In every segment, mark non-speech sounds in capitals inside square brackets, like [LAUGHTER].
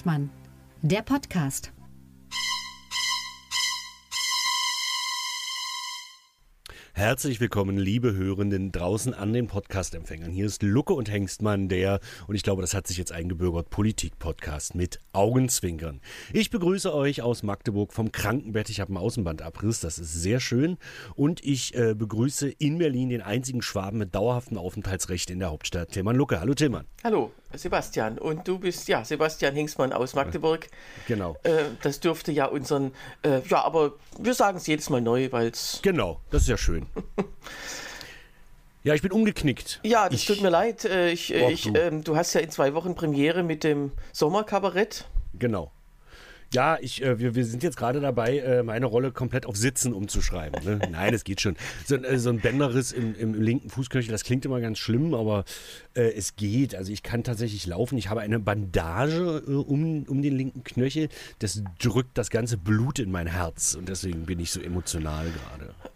Hengstmann, der Podcast. Herzlich willkommen, liebe Hörenden draußen an den Podcast-Empfängern. Hier ist Lucke und Hengstmann, der, und ich glaube, das hat sich jetzt eingebürgert, Politik-Podcast mit Augenzwinkern. Ich begrüße euch aus Magdeburg vom Krankenbett. Ich habe einen Außenbandabriss, das ist sehr schön. Und ich äh, begrüße in Berlin den einzigen Schwaben mit dauerhaftem Aufenthaltsrecht in der Hauptstadt, Tilman Lucke. Hallo Tilman. Hallo, Sebastian. Und du bist, ja, Sebastian Hengstmann aus Magdeburg. Genau. Äh, das dürfte ja unseren, äh, ja, aber wir sagen es jedes Mal neu, weil es. [LAUGHS] Genau, das ist ja schön. Ja, ich bin umgeknickt. Ja, das ich, tut mir leid. Äh, Ich, äh, ich, du. ähm, du hast ja in zwei Wochen Premiere mit dem Sommerkabarett. Genau. Ja, ich, äh, wir, wir sind jetzt gerade dabei, äh, meine Rolle komplett auf Sitzen umzuschreiben. Ne? [LAUGHS] Nein, es geht schon. So, ein- äh, so ein Bänderriss im, im linken Fußknöchel, das klingt immer ganz schlimm, aber äh, es geht. Also ich kann tatsächlich laufen. Ich habe eine Bandage äh, um, um den linken Knöchel. Das drückt das ganze Blut in mein Herz und deswegen bin ich so emotional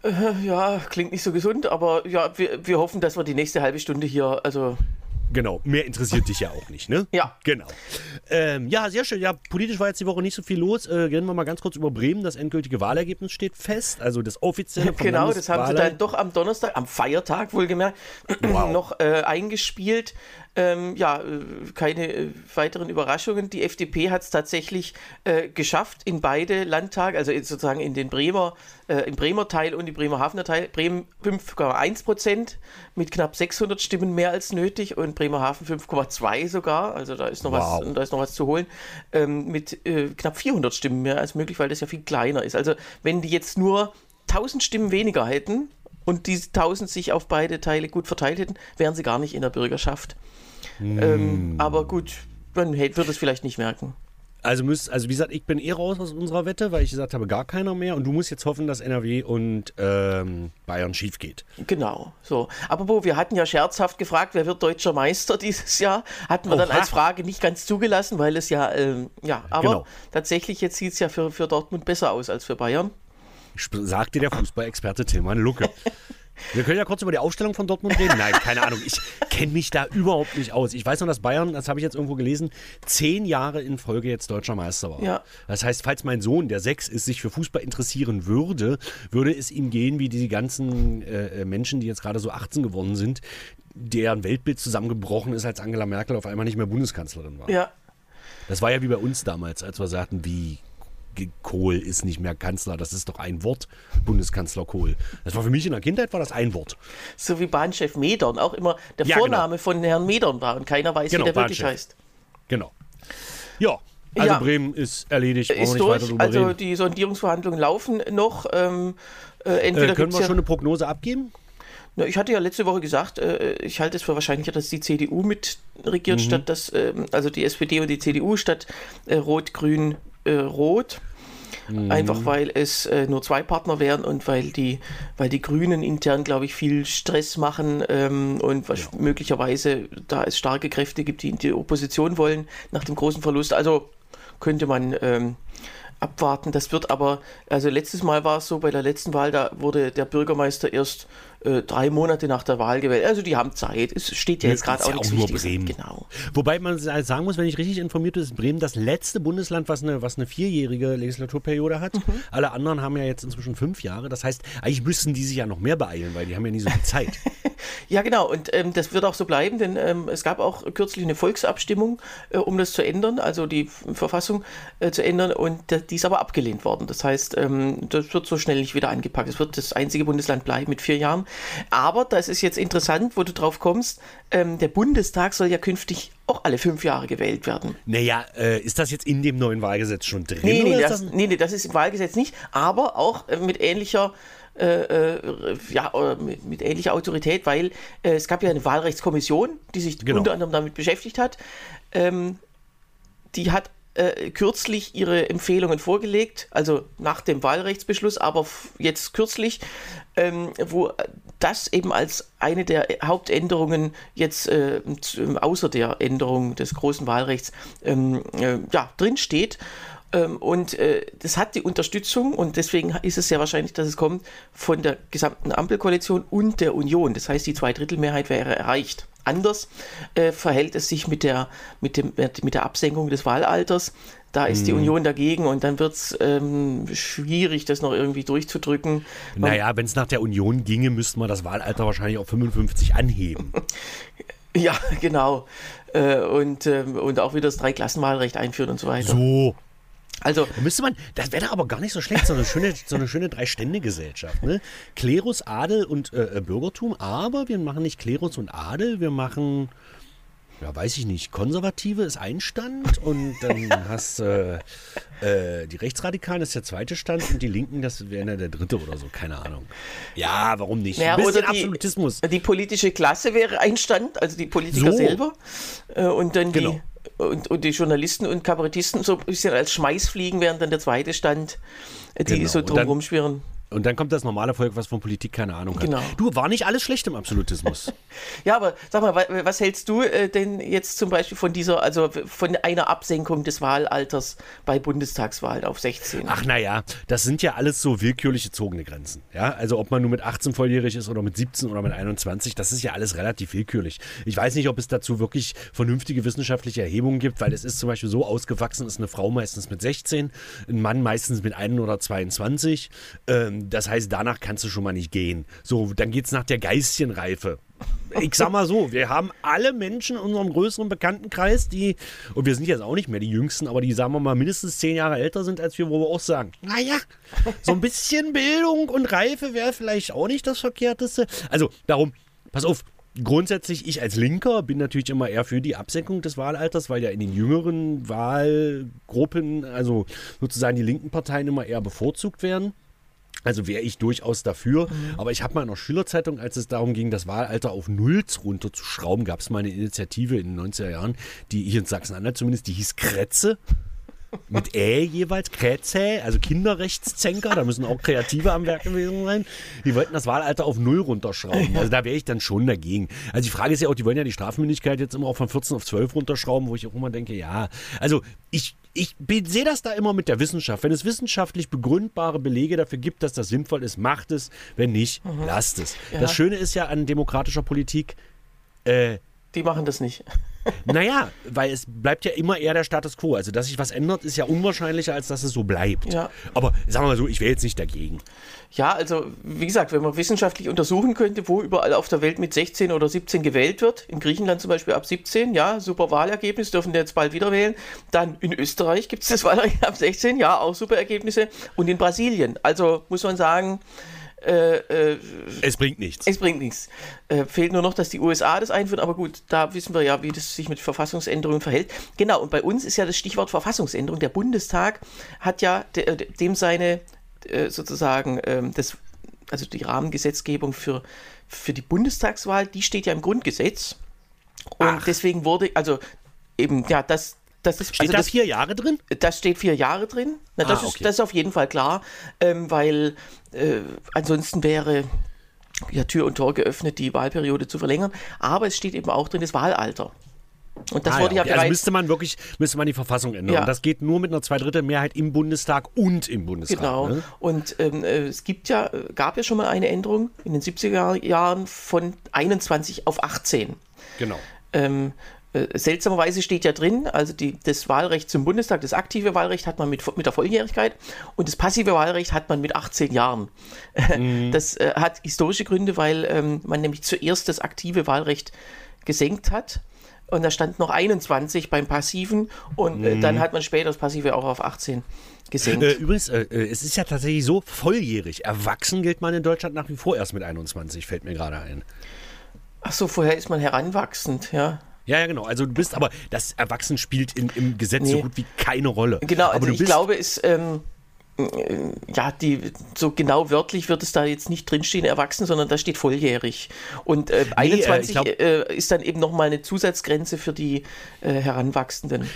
gerade. Äh, Ja, klingt nicht so gesund, aber ja, wir, wir hoffen, dass wir die nächste halbe Stunde hier, also Genau, mehr interessiert dich ja auch nicht, ne? Ja. Genau. Ähm, ja, sehr schön. Ja, politisch war jetzt die Woche nicht so viel los. Äh, reden wir mal ganz kurz über Bremen. Das endgültige Wahlergebnis steht fest. Also das offizielle vom Genau, das haben sie dann doch am Donnerstag, am Feiertag wohlgemerkt, Wow. noch äh, eingespielt. Ähm, ja, äh, keine äh, weiteren Überraschungen. Die FDP hat es tatsächlich äh, geschafft in beide Landtage, also sozusagen in den Bremer, äh, im Bremer Teil und im Bremerhavener Teil. Bremen 5,1 Prozent mit knapp 600 Stimmen mehr als nötig und Bremerhaven 5,2 sogar. Also da ist noch Wow. was, da ist noch was zu holen. Ähm, mit äh, knapp 400 Stimmen mehr als möglich, weil das ja viel kleiner ist. Also wenn die jetzt nur 1000 Stimmen weniger hätten und diese 1000 sich auf beide Teile gut verteilt hätten, wären sie gar nicht in der Bürgerschaft. Ähm, aber gut, man wird es vielleicht nicht merken. Also, müsst, also wie gesagt, ich bin eh raus aus unserer Wette, weil ich gesagt habe, gar keiner mehr. Und du musst jetzt hoffen, dass NRW und ähm, Bayern schief geht. Genau, so. Aber wo wir hatten ja scherzhaft gefragt, wer wird deutscher Meister dieses Jahr? Hatten wir dann Oha. als Frage nicht ganz zugelassen, weil es ja, ähm, ja, aber Genau. tatsächlich jetzt sieht es ja für, für Dortmund besser aus als für Bayern. Sagte der Fußballexperte Tilman Lucke. [LAUGHS] Wir können ja kurz über die Aufstellung von Dortmund reden. Nein, keine Ahnung. Ich kenne mich da überhaupt nicht aus. Ich weiß nur, dass Bayern, das habe ich jetzt irgendwo gelesen, zehn Jahre in Folge jetzt deutscher Meister war. Ja. Das heißt, falls mein Sohn, der sechs ist, sich für Fußball interessieren würde, würde es ihm gehen wie die ganzen äh, Menschen, die jetzt gerade so 18 geworden sind, deren Weltbild zusammengebrochen ist, als Angela Merkel auf einmal nicht mehr Bundeskanzlerin war. Ja, Das war ja wie bei uns damals, als wir sagten, wie Kohl ist nicht mehr Kanzler, das ist doch ein Wort, Bundeskanzler Kohl. Das war für mich in der Kindheit war das ein Wort. so wie Bahnchef Medern auch immer der Ja, genau. Vorname von Herrn Medern war und keiner weiß, Genau, wie der wirklich Bahnchef. heißt. Genau. Ja, also Ja. Bremen ist erledigt, brauchen Ist durch, also reden. die Sondierungsverhandlungen laufen noch. Ähm, äh, Äh, entweder können gibt's wir ja, schon eine Prognose abgeben? Na, ich hatte ja letzte Woche gesagt, äh, ich halte es für wahrscheinlicher, dass die CDU mit regiert, Mhm. statt dass, ähm, also die SPD und die CDU statt äh, Rot, Grün, äh, Rot. Mhm. Einfach weil es äh, nur zwei Partner wären und weil die, weil die Grünen intern, glaube ich, viel Stress machen ähm, und was möglicherweise da es starke Kräfte gibt, die in die Opposition wollen nach dem großen Verlust. Also könnte man ähm, abwarten. Das wird aber, also letztes Mal war es so, bei der letzten Wahl, da wurde der Bürgermeister erst äh, drei Monate nach der Wahl gewählt. Also die haben Zeit. Es steht ja jetzt gerade auch ja nichts auch nur. Bremen. Genau. Wobei man sa- sagen muss, wenn ich richtig informiert bin, ist Bremen das letzte Bundesland, was eine, was eine vierjährige Legislaturperiode hat. Mhm. Alle anderen haben ja jetzt inzwischen fünf Jahre. Das heißt, eigentlich müssten die sich ja noch mehr beeilen, weil die haben ja nie so viel Zeit. [LAUGHS] Ja, genau. Und ähm, das wird auch so bleiben, denn ähm, es gab auch kürzlich eine Volksabstimmung, äh, um das zu ändern, also die Verfassung äh, zu ändern. Und die ist aber abgelehnt worden. Das heißt, ähm, das wird so schnell nicht wieder angepackt. Es wird das einzige Bundesland bleiben mit vier Jahren. Aber das ist jetzt interessant, wo du drauf kommst. Ähm, der Bundestag soll ja künftig auch alle fünf Jahre gewählt werden. naja, äh, ist das jetzt in dem neuen Wahlgesetz schon drin? Nee, nee, ist das, nee, nee, das ist im Wahlgesetz nicht, aber auch äh, mit ähnlicher äh, äh, ja, äh, mit, mit ähnlicher Autorität, weil es gab ja eine Wahlrechtskommission, die sich Genau. unter anderem damit beschäftigt hat. Ähm, die hat äh, kürzlich ihre Empfehlungen vorgelegt, also nach dem Wahlrechtsbeschluss, aber jetzt kürzlich, ähm, wo das eben als eine der Hauptänderungen jetzt äh, außer der Änderung des großen Wahlrechts ähm, äh, ja, drin steht. Ähm, und äh, das hat die Unterstützung und deswegen ist es sehr wahrscheinlich, dass es kommt von der gesamten Ampelkoalition und der Union. Das heißt, die Zweidrittelmehrheit wäre erreicht. Anders äh, verhält es sich mit der, mit, dem, mit der Absenkung des Wahlalters. Da ist die Mhm. Union dagegen und dann wird es ähm, schwierig, das noch irgendwie durchzudrücken. Man- Naja, wenn es nach der Union ginge, müssten wir das Wahlalter wahrscheinlich auf 55 anheben. [LAUGHS] Ja, genau. Äh, und, ähm, und auch wieder das Dreiklassenwahlrecht einführen und so weiter. So. Also, müsste man, das wäre doch aber gar nicht so schlecht, so eine schöne, so eine schöne Drei-Stände-Gesellschaft. Ne? Klerus, Adel und äh, Bürgertum, aber wir machen nicht Klerus und Adel, wir machen, ja, weiß ich nicht, Konservative ist ein Stand und dann [LAUGHS] hast äh, äh, die Rechtsradikalen ist der zweite Stand und die Linken, das wäre der dritte oder so, keine Ahnung. Ja, warum nicht? Naja, Ein bisschen die- Absolutismus. die politische Klasse wäre ein Stand, also die Politiker So. selber. Äh, und dann Genau. die. Und, und die Journalisten und Kabarettisten so ein bisschen als Schmeißfliegen wären dann der zweite Stand, die Genau. so drum rumschwirren. Und dann kommt das normale Volk, was von Politik keine Ahnung hat. Genau. Du, war nicht alles schlecht im Absolutismus. [LAUGHS] Ja, aber sag mal, wa- was hältst du äh, denn jetzt zum Beispiel von dieser, also von einer Absenkung des Wahlalters bei Bundestagswahlen auf 16? Ach naja, das sind ja alles so willkürlich gezogene Grenzen. Ja, also ob man nur mit 18 volljährig ist oder mit 17 oder mit 21, das ist ja alles relativ willkürlich. Ich weiß nicht, ob es dazu wirklich vernünftige wissenschaftliche Erhebungen gibt, weil es ist zum Beispiel so ausgewachsen, ist eine Frau meistens mit 16, ein Mann meistens mit 1 oder 22. Ähm, das heißt, danach kannst du schon mal nicht gehen. So, dann geht's nach der Geistchenreife. Ich sag mal so, wir haben alle Menschen in unserem größeren Bekanntenkreis, die, und wir sind jetzt auch nicht mehr die Jüngsten, aber die, sagen wir mal, mindestens zehn Jahre älter sind als wir, wo wir auch sagen, naja, so ein bisschen Bildung und Reife wäre vielleicht auch nicht das Verkehrteste. Also darum, pass auf, grundsätzlich, ich als Linker bin natürlich immer eher für die Absenkung des Wahlalters, weil ja in den jüngeren Wahlgruppen, also sozusagen die linken Parteien immer eher bevorzugt werden. Also wäre ich durchaus dafür. Aber ich habe mal in der Schülerzeitung, als es darum ging, das Wahlalter auf Null runterzuschrauben, gab es mal eine Initiative in den 90er Jahren, die hier in Sachsen-Anhalt zumindest, die hieß Kretze. Mit Ä jeweils, Kretze, also Kinderrechtszänker, da müssen auch Kreative am Werk gewesen sein. Die wollten das Wahlalter auf Null runterschrauben. Also da wäre ich dann schon dagegen. Also die Frage ist ja auch, die wollen ja die Strafmündigkeit jetzt immer auch von 14 auf 12 runterschrauben, wo ich auch immer denke, ja, also ich, ich sehe das da immer mit der Wissenschaft. Wenn es wissenschaftlich begründbare Belege dafür gibt, dass das sinnvoll ist, macht es. Wenn nicht, lasst es. Ja. Das Schöne ist ja an demokratischer Politik, äh, Die machen das nicht. Naja, weil es bleibt ja immer eher der Status quo. Also, dass sich was ändert, ist ja unwahrscheinlicher, als dass es so bleibt. Ja. Aber sagen wir mal so, ich wäre jetzt nicht dagegen. Ja, also wie gesagt, wenn man wissenschaftlich untersuchen könnte, wo überall auf der Welt mit 16 oder 17 gewählt wird, in Griechenland zum Beispiel ab 17, ja, super Wahlergebnis, dürfen wir jetzt bald wieder wählen. Dann in Österreich gibt es das Wahlrecht ab 16, ja, auch super Ergebnisse. Und in Brasilien, also muss man sagen, äh, äh, Es bringt nichts. es bringt nichts. Äh, fehlt nur noch, dass die USA das einführen, aber gut, da wissen wir ja, wie das sich mit Verfassungsänderungen verhält. Genau, und bei uns ist ja das Stichwort Verfassungsänderung. Der Bundestag hat ja de, äh, dem seine äh, sozusagen ähm, das, also die Rahmengesetzgebung für, für die Bundestagswahl, die steht ja im Grundgesetz. Und Ach. deswegen wurde, also eben, ja, das, das ist. Steht also da vier Jahre drin? das steht vier Jahre drin. Na, das, Ah, ist, okay. das ist auf jeden Fall klar, ähm, weil äh, ansonsten wäre ja Tür und Tor geöffnet, die Wahlperiode zu verlängern. Aber es steht eben auch drin das Wahlalter. Und das Ah, wurde ja, okay. Also bereits. müsste man wirklich, müsste man die Verfassung ändern. Ja. Und das geht nur mit einer Zweidrittelmehrheit im Bundestag und im Bundesrat. Genau. Ne? Und ähm, äh, es gibt ja, gab ja schon mal eine Änderung in den 70er Jahren von 21 auf 18. Genau. Ähm, äh, seltsamerweise steht ja drin, also die, das Wahlrecht zum Bundestag, das aktive Wahlrecht hat man mit, mit der Volljährigkeit und das passive Wahlrecht hat man mit 18 Jahren. [LAUGHS] Das äh, hat historische Gründe, weil ähm, man nämlich zuerst das aktive Wahlrecht gesenkt hat. Und da stand noch 21 beim Passiven und äh, dann hat man später das Passive auch auf 18 gesenkt. Äh, übrigens, äh, äh, es ist ja tatsächlich so, volljährig. Erwachsen gilt man in Deutschland nach wie vor erst mit 21, fällt mir gerade ein. Ach so, vorher ist man heranwachsend, ja. Ja, ja, genau. Also du bist, aber das Erwachsen spielt in, im Gesetz so Nee. gut wie keine Rolle. Genau, aber also ich glaube, es, ähm, äh, ja, die, so genau wörtlich wird es da jetzt nicht drinstehen, erwachsen, sondern da steht volljährig. Und äh, 21 ich glaub- äh, ist dann eben nochmal eine Zusatzgrenze für die äh, Heranwachsenden.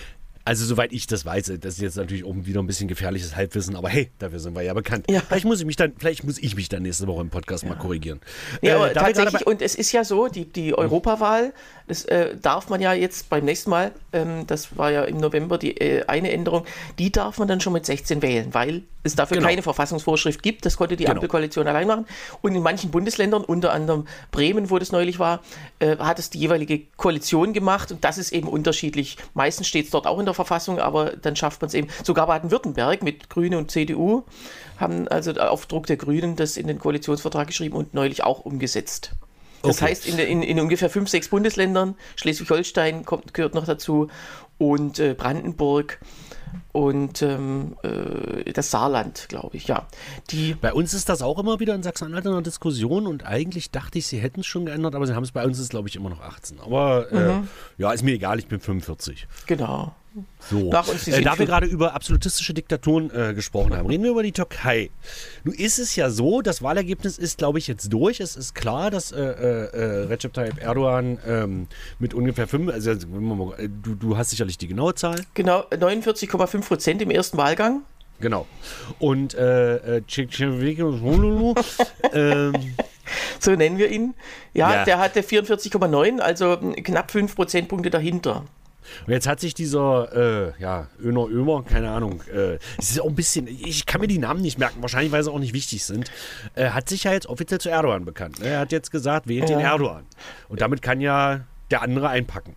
Also soweit ich das weiß, das ist jetzt natürlich oben wieder ein bisschen gefährliches Halbwissen, aber hey, dafür sind wir ja bekannt. Ja. Vielleicht muss ich mich dann, vielleicht muss ich mich dann nächste Woche im Podcast mal korrigieren. Ja, Äh, aber gerade tatsächlich, und es ist ja so, die, die Europawahl, das äh, darf man ja jetzt beim nächsten Mal, ähm, das war ja im November die äh, eine Änderung, die darf man dann schon mit 16 wählen, weil es dafür Genau. keine Verfassungsvorschrift gibt. Das konnte die Genau. Ampelkoalition allein machen. Und in manchen Bundesländern, unter anderem Bremen, wo das neulich war, äh, hat es die jeweilige Koalition gemacht und das ist eben unterschiedlich. Meistens steht es dort auch in der Verfassung, aber dann schafft man es eben. Sogar Baden-Württemberg mit Grüne und CDU haben also auf Druck der Grünen das in den Koalitionsvertrag geschrieben und neulich auch umgesetzt. Das Okay. heißt, in, in, in ungefähr fünf, sechs Bundesländern, Schleswig-Holstein kommt, gehört noch dazu und äh, Brandenburg und ähm, äh, das Saarland, glaube ich, ja. Die, Bei uns ist das auch immer wieder in Sachsen-Anhalt in der Diskussion und eigentlich dachte ich, sie hätten es schon geändert, aber sie haben es bei uns ist glaube ich immer noch 18. Aber äh, Mhm. ja, ist mir egal, ich bin 45. genau. So. Äh, da wir gerade über absolutistische Diktaturen äh, gesprochen haben, reden wir über die Türkei. Nun ist es ja so, das Wahlergebnis ist, glaube ich, jetzt durch. Es ist klar, dass äh, äh, äh, Recep Tayyip Erdogan ähm, mit ungefähr fünf, also mal- äh, du, du hast sicherlich die genaue Zahl. Genau, 49,5 Prozent im ersten Wahlgang. Genau. Und äh, äh, ähm, [LAUGHS] So nennen wir ihn. Ja, Ja. der hatte 44,9, also mm, knapp 5 Prozentpunkte dahinter. Und jetzt hat sich dieser, äh, ja, Öner Ömer, keine Ahnung, äh, es ist auch ein bisschen, ich kann mir die Namen nicht merken, wahrscheinlich, weil sie auch nicht wichtig sind, äh, hat sich ja jetzt offiziell zu Erdogan bekannt. ne? Er hat jetzt gesagt, wählt den Ja. Erdogan. Und damit kann ja der andere einpacken.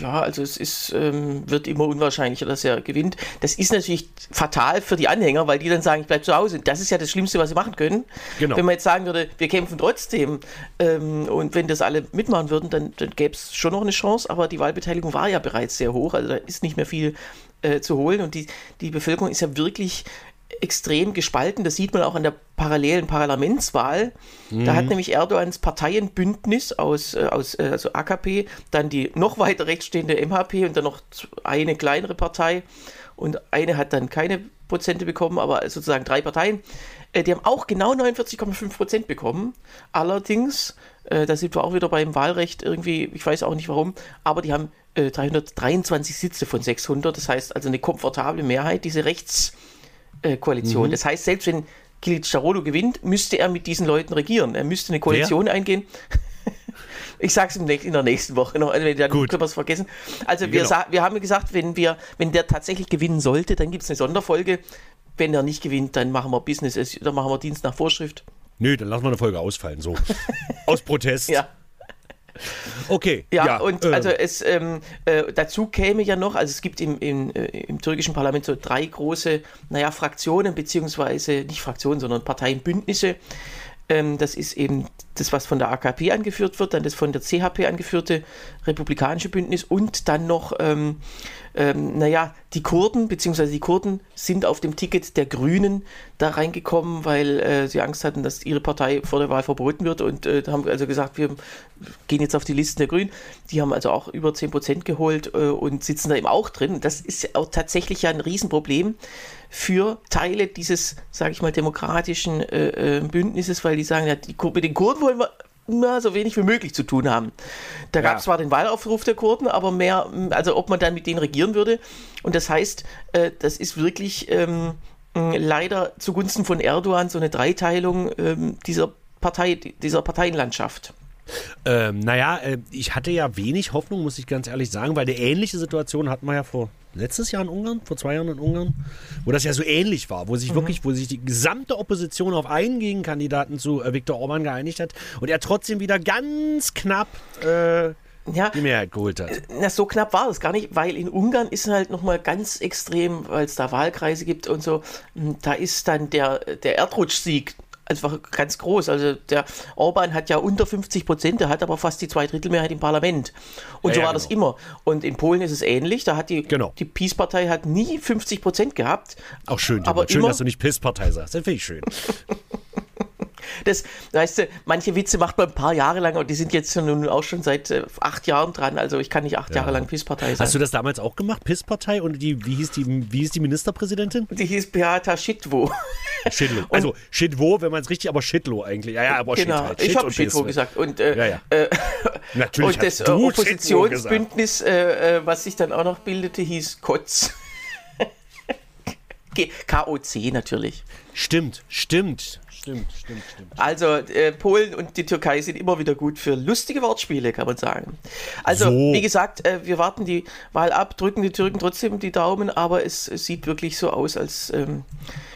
Ja, also es ist, ähm, wird immer unwahrscheinlicher, dass er gewinnt. Das ist natürlich fatal für die Anhänger, weil die dann sagen, ich bleib zu Hause. Das ist ja das Schlimmste, was sie machen können. Genau. Wenn man jetzt sagen würde, wir kämpfen trotzdem ähm, und wenn das alle mitmachen würden, dann, dann gäbe es schon noch eine Chance, aber die Wahlbeteiligung war ja bereits sehr hoch, also da ist nicht mehr viel äh, zu holen und die, die Bevölkerung ist ja wirklich extrem gespalten. Das sieht man auch an der parallelen Parlamentswahl. Da hat nämlich Erdogans Parteienbündnis aus, äh, aus äh, also AKP, dann die noch weiter rechts stehende MHP und dann noch eine kleinere Partei und eine hat dann keine Prozente bekommen, aber sozusagen drei Parteien. Äh, die haben auch genau 49,5 Prozent bekommen. Allerdings, da sind wir auch wieder beim Wahlrecht irgendwie, ich weiß auch nicht warum, aber die haben äh, 323 Sitze von 600. Das heißt also eine komfortable Mehrheit, diese Rechtskoalition. Koalition. Das heißt, selbst wenn Kılıçdaroğlu gewinnt, müsste er mit diesen Leuten regieren. Er müsste eine Koalition eingehen. [LAUGHS] Ich sage es in der nächsten Woche noch, also dann Gut. können wir es vergessen. Also wir, Genau. wir haben gesagt, wenn, wir, wenn der tatsächlich gewinnen sollte, dann gibt es eine Sonderfolge. Wenn er nicht gewinnt, dann machen wir Business, dann machen wir Dienst nach Vorschrift. Nö, dann lassen wir eine Folge ausfallen, so. [LAUGHS] Aus Protest. Ja. Okay. Ja, und ähm, also es ähm, äh, dazu käme ja noch, also es gibt im, im, äh, im türkischen Parlament so drei große, naja, Fraktionen, beziehungsweise nicht Fraktionen, sondern Parteienbündnisse. Ähm, das ist eben das, was von der AKP angeführt wird, dann das von der CHP angeführte Republikanische Bündnis und dann noch, ähm, ähm, naja, die Kurden, beziehungsweise die Kurden sind auf dem Ticket der Grünen da reingekommen, weil äh, sie Angst hatten, dass ihre Partei vor der Wahl verboten wird und äh, haben also gesagt, wir gehen jetzt auf die Listen der Grünen. Die haben also auch über 10% geholt äh, und sitzen da eben auch drin. Das ist auch tatsächlich ja ein Riesenproblem für Teile dieses, sage ich mal, demokratischen äh, äh, Bündnisses, weil die sagen, ja, die, mit den Kurden wollen wir na, so wenig wie möglich zu tun haben. Da gab es zwar den Wahlaufruf der Kurden, aber mehr, also ob man dann mit denen regieren würde. Und das heißt, äh, das ist wirklich ähm, leider zugunsten von Erdogan so eine Dreiteilung ähm, dieser Partei, dieser Parteienlandschaft. Ähm, naja, äh, ich hatte ja wenig Hoffnung, muss ich ganz ehrlich sagen, weil eine ähnliche Situation hatten wir ja vor letztes Jahr in Ungarn, vor zwei Jahren in Ungarn, wo das ja so ähnlich war, wo sich wirklich, wo sich die gesamte Opposition auf einen Gegenkandidaten zu äh, Viktor Orban geeinigt hat und er trotzdem wieder ganz knapp äh, Ja, die Mehrheit geholt hat. Na, so knapp war das gar nicht, weil in Ungarn ist halt nochmal ganz extrem, weil es da Wahlkreise gibt und so, m, da ist dann der, der Erdrutschsieg einfach ganz groß. Also der Orban hat ja unter 50 Prozent, der hat aber fast die Zweidrittelmehrheit im Parlament. Und Ja, so ja, war das genau. immer. Und in Polen ist es ähnlich, da hat die, Genau. die Peace-Partei hat nie 50 Prozent gehabt. Auch schön, aber schön, immer- dass du nicht Pisspartei sagst. Das finde ich schön. [LAUGHS] Das, weißt du, manche Witze macht man ein paar Jahre lang und die sind jetzt nun auch schon seit äh, acht Jahren dran. Also ich kann nicht acht ja. Jahre lang Pisspartei sein. Hast du das damals auch gemacht, Pisspartei? Und die, wie hieß die, wie hieß die Ministerpräsidentin? Die hieß Beata Schitwo. Schitlo. Also Schitwo, wenn man es richtig, aber Schitlo eigentlich. Ja, ja, aber genau. Shit halt. Shit ich habe Schitwo gesagt. Und, äh, ja, ja. Äh, Natürlich und das äh, Oppositionsbündnis, äh, was sich dann auch noch bildete, hieß Kotz. KOC natürlich. Stimmt, stimmt. Stimmt, stimmt, stimmt. Also äh, Polen und die Türkei sind immer wieder gut für lustige Wortspiele, kann man sagen. Also so. wie gesagt, äh, wir warten die Wahl ab, drücken die Türken trotzdem die Daumen, aber es, es sieht wirklich so aus, als ähm,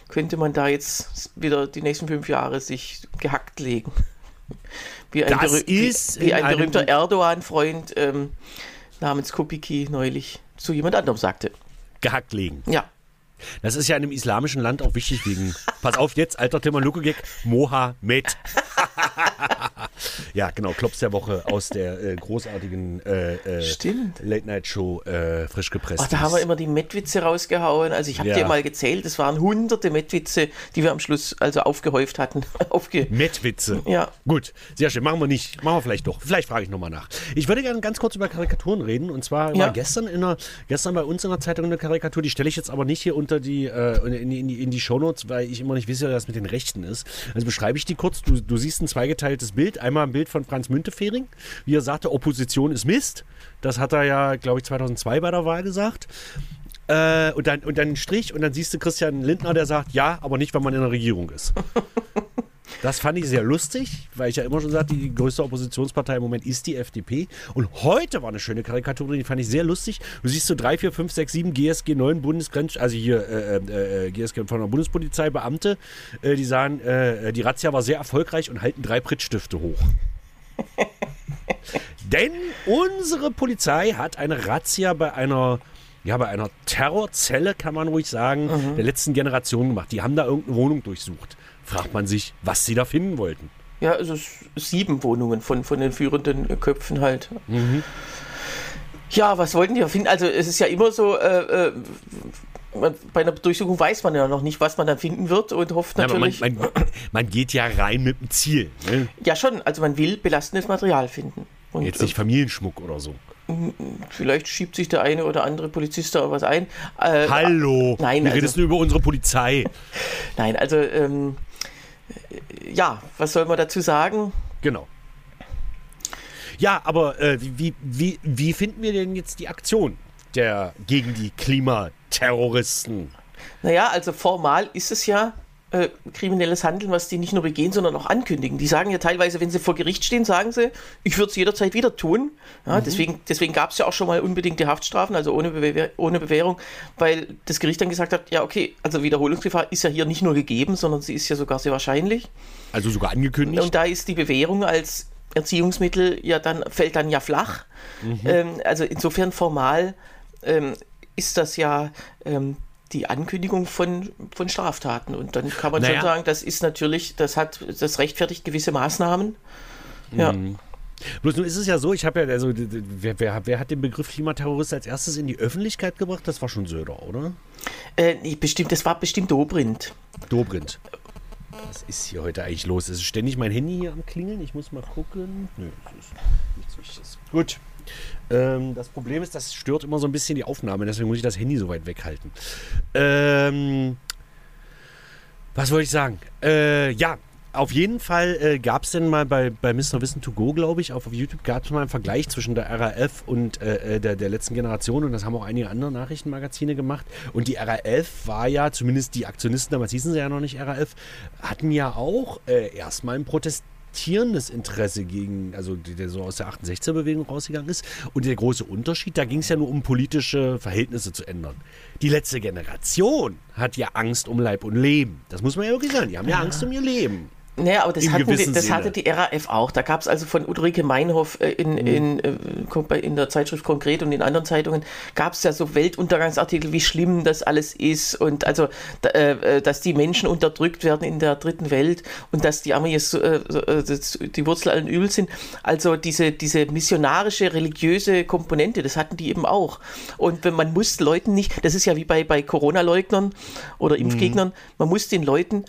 könnte man da jetzt wieder die nächsten fünf Jahre sich gehackt legen. Wie ein, berüh wie, wie ein berühmter Erdogan-Freund ähm, namens Kopiki neulich zu jemand anderem sagte. Gehackt legen. Ja. Das ist ja in einem islamischen Land auch wichtig wegen, pass auf jetzt, alter Timmer Luke Mohammed. [LAUGHS] ja, genau, Klops der Woche aus der äh, großartigen äh, äh, Late-Night-Show äh, frisch gepresst. Ach, da haben wir immer die Mettwitze rausgehauen. Also ich habe ja. dir mal gezählt, es waren hunderte Mettwitze, die wir am Schluss also aufgehäuft hatten. [LAUGHS] Aufge Mettwitze? Ja. Gut, sehr schön. Machen wir nicht. Machen wir vielleicht doch. Vielleicht frage ich nochmal nach. Ich würde gerne ganz kurz über Karikaturen reden. Und zwar ja. war gestern, in einer, gestern bei uns in der Zeitung eine Karikatur, die stelle ich jetzt aber nicht hier unter die, äh, in, in, die, in die Shownotes, weil ich immer nicht weiß, wie das mit den Rechten ist. Also beschreibe ich die kurz. Du, du siehst ein zweigeteiltes Bild. Einmal ein Bild von Franz Müntefering, wie er sagte, Opposition ist Mist. Das hat er ja, glaube ich, 2002 bei der Wahl gesagt. Äh, und, dann, und dann ein Strich und dann siehst du Christian Lindner, der sagt, ja, aber nicht, wenn man in der Regierung ist. [LAUGHS] Das fand ich sehr lustig, weil ich ja immer schon sagte, die größte Oppositionspartei im Moment ist die FDP. Und heute war eine schöne Karikatur die fand ich sehr lustig. Du siehst so 3, 4, 5, 6, 7 GSG 9 Bundesgrenz, also hier äh, äh, äh GSG von der Bundespolizei, Beamte, äh, die sagen, äh, die Razzia war sehr erfolgreich und halten drei Prittstifte hoch. [LAUGHS] Denn unsere Polizei hat eine Razzia bei einer ja, bei einer Terrorzelle, kann man ruhig sagen, mhm. der letzten Generation gemacht. Die haben da irgendeine Wohnung durchsucht fragt man sich, was sie da finden wollten. Ja, also sieben Wohnungen von, von den führenden Köpfen halt. Mhm. Ja, was wollten die da finden? Also es ist ja immer so, äh, äh, bei einer Durchsuchung weiß man ja noch nicht, was man dann finden wird und hofft natürlich. Ja, man, man, man, geht ja rein mit dem Ziel. Ne? Ja, schon. Also man will belastendes Material finden. Und, Jetzt nicht Familienschmuck oder so. Vielleicht schiebt sich der eine oder andere Polizist da was ein. Äh, Hallo, nein, wir also, redest nur über unsere Polizei. [LAUGHS] nein, also ähm, ja, was soll man dazu sagen? Genau. Ja, aber äh, wie, wie, wie finden wir denn jetzt die Aktion der, gegen die Klimaterroristen? Naja, also formal ist es ja äh, kriminelles Handeln, was die nicht nur begehen, sondern auch ankündigen. Die sagen ja teilweise, wenn sie vor Gericht stehen, sagen sie, ich würde es jederzeit wieder tun. Ja, mhm. Deswegen, deswegen gab es ja auch schon mal unbedingte Haftstrafen, also ohne, Bewehr, ohne Bewährung, weil das Gericht dann gesagt hat, ja okay, also Wiederholungsgefahr ist ja hier nicht nur gegeben, sondern sie ist ja sogar sehr wahrscheinlich. Also sogar angekündigt. Und da ist die Bewährung als Erziehungsmittel ja dann, fällt dann ja flach. Mhm. Ähm, also insofern formal ähm, ist das ja ähm, die Ankündigung von, von Straftaten. Und dann kann man naja. schon sagen, das ist natürlich, das hat, das rechtfertigt gewisse Maßnahmen. Ja. Mhm. Bloß nun ist es ja so, ich habe ja, also, wer, wer, wer, hat den Begriff Klimaterrorist als erstes in die Öffentlichkeit gebracht? Das war schon Söder, oder? Äh, bestimmt, das war bestimmt Dobrindt. Dobrindt. Was ist hier heute eigentlich los? Es ist ständig mein Handy hier am Klingeln. Ich muss mal gucken. Nö, das ist nichts Wichtiges. Gut. Ähm, das Problem ist, das stört immer so ein bisschen die Aufnahme, deswegen muss ich das Handy so weit weghalten. Ähm, was wollte ich sagen? Äh, ja, auf jeden Fall äh, gab es denn mal bei, bei Mr. Wissen to Go, glaube ich, auf, auf YouTube gab es mal einen Vergleich zwischen der RAF und äh, äh, der, der letzten Generation und das haben auch einige andere Nachrichtenmagazine gemacht. Und die RAF war ja, zumindest die Aktionisten, damals hießen sie ja noch nicht RAF, hatten ja auch äh, erstmal einen Protest reflektierendes Interesse gegen, also der so aus der 68er-Bewegung rausgegangen ist. Und der große Unterschied, da ging es ja nur um politische Verhältnisse zu ändern. Die letzte Generation hat ja Angst um Leib und Leben. Das muss man ja wirklich sagen. Die haben ja, ja Angst um ihr Leben. Naja, aber das, hatten die, das hatte die RAF auch. Da gab es also von Ulrike Meinhoff äh, in, mhm. in, äh, in der Zeitschrift Konkret und in anderen Zeitungen gab es ja so Weltuntergangsartikel, wie schlimm das alles ist und also, äh, dass die Menschen unterdrückt werden in der dritten Welt und dass die Amis die Wurzel allen Übels sind. Also diese, diese missionarische, religiöse Komponente, das hatten die eben auch. Und wenn man muss Leuten nicht, das ist ja wie bei, bei Corona-Leugnern oder mhm. Impfgegnern, mhm. man muss den Leuten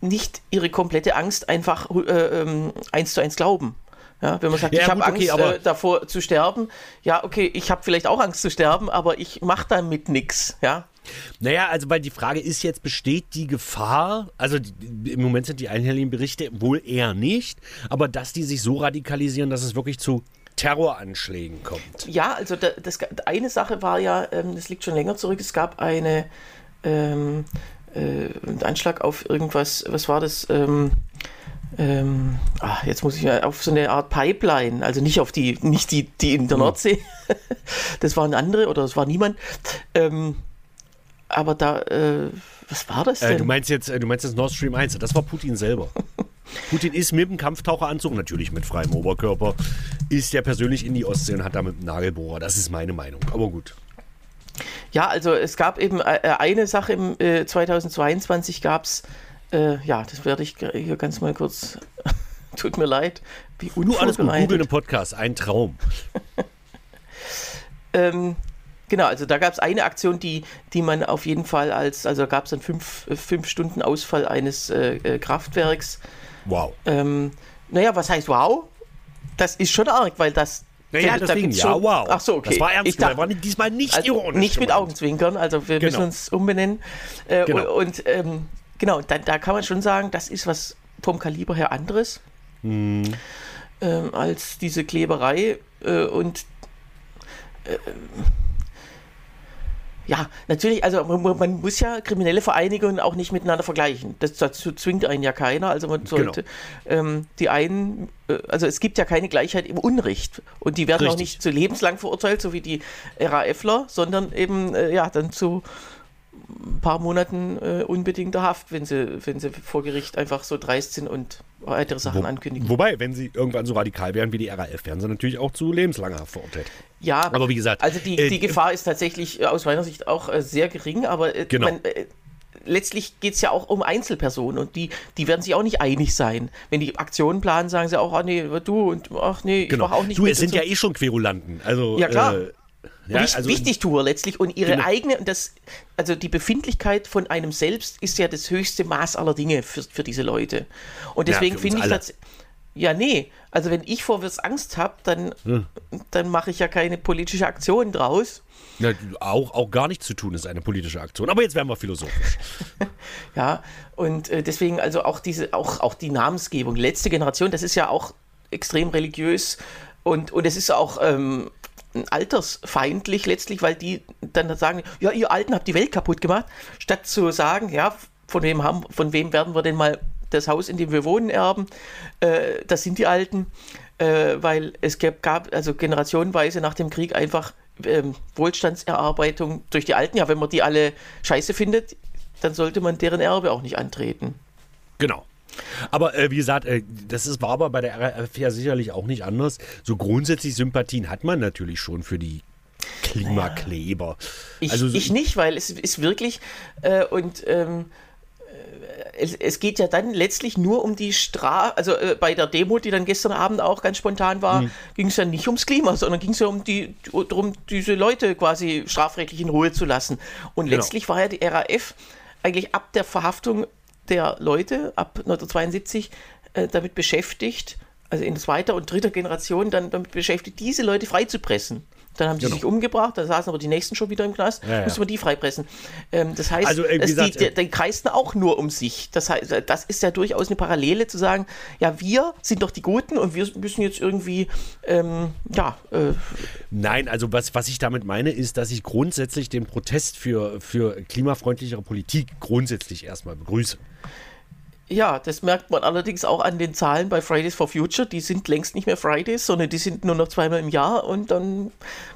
nicht ihre komplette Angst einfach äh, ähm, eins zu eins glauben. Ja, wenn man sagt, Ja, ich habe okay, Angst aber- äh, davor zu sterben, ja, okay, ich habe vielleicht auch Angst zu sterben, aber ich mache damit nichts, ja. Naja, also weil die Frage ist jetzt, besteht die Gefahr, also die, im Moment sind die einhelligen Berichte wohl eher nicht, aber dass die sich so radikalisieren, dass es wirklich zu Terroranschlägen kommt. Ja, also da, das, eine Sache war ja, ähm, das liegt schon länger zurück, es gab eine, ähm, äh, Anschlag auf irgendwas, was war das? Ähm, ähm, ah, jetzt muss ich auf so eine Art Pipeline, also nicht auf die, nicht die, die in Hm. der Nordsee, [LAUGHS] das waren andere oder das war niemand. Ähm, aber da, äh, was war das denn? Äh, du meinst jetzt, äh, du meinst jetzt Nord Stream 1, das war Putin selber. [LAUGHS] Putin ist mit dem Kampftaucheranzug, natürlich mit freiem Oberkörper, ist ja persönlich in die Ostsee und hat da mit dem Nagelbohrer. Das ist meine Meinung. Aber gut. Ja, also es gab eben äh, eine Sache im äh, 2022 gab es, äh, ja, das werde ich hier ganz mal kurz, [LAUGHS] tut mir leid, wie Du, alles gut. Google einen Podcast, ein Traum. [LAUGHS] Ähm, genau, also da gab es eine Aktion, die, die man auf jeden Fall als, also da gab es dann fünf, äh, fünf Stunden Ausfall eines äh, äh, Kraftwerks. Wow. Ähm, naja, was heißt wow? Das ist schon arg, weil das. Naja, deswegen, ja, schon- wow. Ach so, okay. Das war ernst Ich dachte- war diesmal nicht Also ironisch. nicht mit gemeint. Augenzwinkern, also wir Genau. müssen uns umbenennen. Äh, Genau. Und ähm, genau, da, da kann man schon sagen, das ist was vom Kaliber her anderes Hm. ähm, als diese Kleberei. Äh, und äh, ja, natürlich, also man, man muss ja kriminelle Vereinigungen auch nicht miteinander vergleichen. Das, dazu zwingt einen ja keiner. Also man Genau. sollte ähm, die einen, äh, also es gibt ja keine Gleichheit im Unrecht. Und die werden auch Richtig. nicht zu lebenslang verurteilt, so wie die RAFler, sondern eben äh, ja dann zu ein paar Monaten äh, unbedingter Haft, wenn sie, wenn sie vor Gericht einfach so dreist sind und weitere Sachen Wo, ankündigen. wobei, wenn sie irgendwann so radikal wären wie die RAF, wären sie natürlich auch zu lebenslanger Haft verurteilt. Ja, Aber wie gesagt, also die, äh, die Gefahr ist tatsächlich äh, aus meiner Sicht auch äh, sehr gering, aber äh, Genau. man, äh, letztlich geht es ja auch um Einzelpersonen und die, die werden sich auch nicht einig sein. Wenn die Aktionen planen, sagen sie auch, ah nee, du und ach nee, ich Genau. mach auch nicht du, es sind so. ja eh schon Querulanten. Also, Ja, klar. Ja, Wicht, also, Wichtigtuer letztlich und ihre Genau. eigene, und das, also die Befindlichkeit von einem selbst ist ja das höchste Maß aller Dinge für, für diese Leute. Und Ja, deswegen uns finde ich das. Ja, nee. Also wenn ich vor was Angst habe, dann, dann mache ich ja keine politische Aktion draus. Ja, auch, auch gar nichts zu tun ist eine politische Aktion. Aber jetzt werden wir philosophisch. [LAUGHS] Ja, und äh, deswegen also auch diese, auch, auch die Namensgebung, letzte Generation, das ist ja auch extrem religiös und, und es ist auch ähm, altersfeindlich letztlich, weil die dann sagen, ja, ihr Alten habt die Welt kaputt gemacht, statt zu sagen, ja, von wem haben, von wem werden wir denn mal das Haus, in dem wir wohnen, erben? Äh, das sind die Alten, äh, weil es gab, gab also generationenweise nach dem Krieg einfach ähm, Wohlstandserarbeitung durch die Alten. Ja, wenn man die alle scheiße findet, dann sollte man deren Erbe auch nicht antreten. Genau. Aber äh, wie gesagt, äh, das ist, war aber bei der RAF ja sicherlich auch nicht anders. So grundsätzlich Sympathien hat man natürlich schon für die Klimakleber. Ich, also so- ich nicht, weil es ist wirklich äh, und ähm, äh, es, es geht ja dann letztlich nur um die Strafe, also äh, bei der Demo, die dann gestern Abend auch ganz spontan war, Mhm. ging es ja nicht ums Klima, sondern ging es ja um die, darum, diese Leute quasi strafrechtlich in Ruhe zu lassen. Und Genau. letztlich war ja die RAF eigentlich ab der Verhaftung der Leute, ab 1972, äh, damit beschäftigt, also in zweiter und dritter Generation, dann damit beschäftigt, diese Leute freizupressen. Dann haben sie Genau. sich umgebracht, da saßen aber die nächsten schon wieder im Knast, Ja, ja. musste man die freipressen. Ähm, das heißt, Also, äh, es, gesagt, die, äh, die, die kreisten auch nur um sich. Das heißt, das ist ja durchaus eine Parallele zu sagen, ja, wir sind doch die Guten und wir müssen jetzt irgendwie, ähm, ja, äh, Nein, also was, was ich damit meine, ist, dass ich grundsätzlich den Protest für, für klimafreundlichere Politik grundsätzlich erstmal begrüße. Ja, das merkt man allerdings auch an den Zahlen bei Fridays for Future. Die sind längst nicht mehr Fridays, sondern die sind nur noch zweimal im Jahr und dann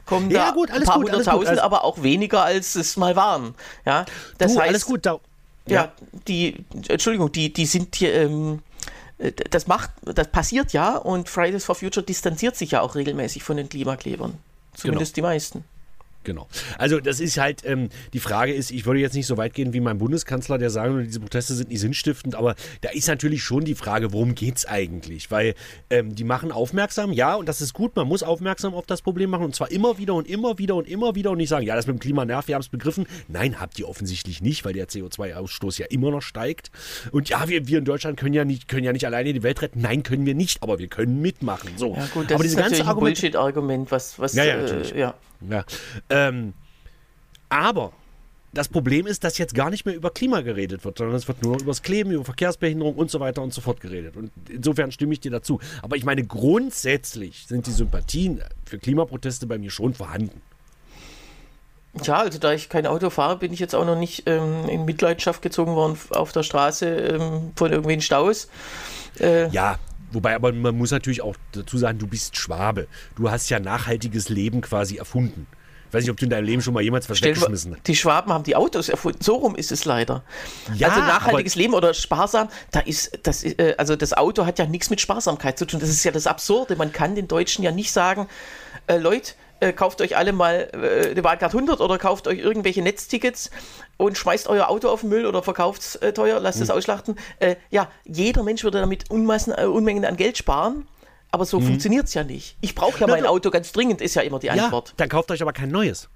kommen Ja, da gut, alles ein paar gut, alles hunderttausend, Also- aber auch weniger, als es mal waren. Ja, das du, heißt, alles gut. Da, Ja, die, Entschuldigung, die, die sind hier, ähm, äh, das macht, das passiert ja und Fridays for Future distanziert sich ja auch regelmäßig von den Klimaklebern. Zumindest die meisten. Genau. Also das ist halt, ähm, die Frage ist, ich würde jetzt nicht so weit gehen wie mein Bundeskanzler, der sagen würde, diese Proteste sind nicht sinnstiftend, aber da ist natürlich schon die Frage, worum geht es eigentlich? Weil ähm, die machen aufmerksam, ja, und das ist gut, man muss aufmerksam auf das Problem machen und zwar immer wieder und immer wieder und immer wieder und nicht sagen, ja, das mit dem Klima nervt, wir haben es begriffen. Nein, habt ihr offensichtlich nicht, weil der CO2-Ausstoß ja immer noch steigt. Und ja, wir, wir in Deutschland können ja, nicht, können ja nicht alleine die Welt retten. Nein, können wir nicht, aber wir können mitmachen. So. Ja gut, das aber ist ganze ein Bullshit-Argument, was, was Ja, ja, äh, natürlich. ja. Ja. Ähm, aber das Problem ist, dass jetzt gar nicht mehr über Klima geredet wird, sondern es wird nur über das Kleben, über Verkehrsbehinderung und so weiter und so fort geredet. Und insofern stimme ich dir dazu. Aber ich meine, grundsätzlich sind die Sympathien für Klimaproteste bei mir schon vorhanden. Ja, also da ich kein Auto fahre, bin ich jetzt auch noch nicht ähm, in Mitleidenschaft gezogen worden auf der Straße ähm, von irgendwelchen Staus. Äh, Ja, wobei aber man muss natürlich auch dazu sagen, du bist Schwabe. Du hast ja nachhaltiges Leben quasi erfunden. Ich weiß nicht, ob du in deinem Leben schon mal jemals was Stell weggeschmissen hast. die Schwaben haben die Autos erfunden. So rum ist es leider. Ja, also nachhaltiges Leben oder sparsam, da ist das, äh, also das Auto hat ja nichts mit Sparsamkeit zu tun. Das ist ja das Absurde. Man kann den Deutschen ja nicht sagen, äh, Leute, äh, kauft euch alle mal äh, eine Wildcard 100 oder kauft euch irgendwelche Netztickets und schmeißt euer Auto auf den Müll oder verkauft es äh, teuer, lasst es ausschlachten. Äh, ja, jeder Mensch würde damit Unmassen, äh, Unmengen an Geld sparen. Aber so funktioniert es ja nicht. Ich brauche ja. Na, mein Auto ganz dringend, ist ja immer die Ja, Antwort. dann kauft euch aber kein neues.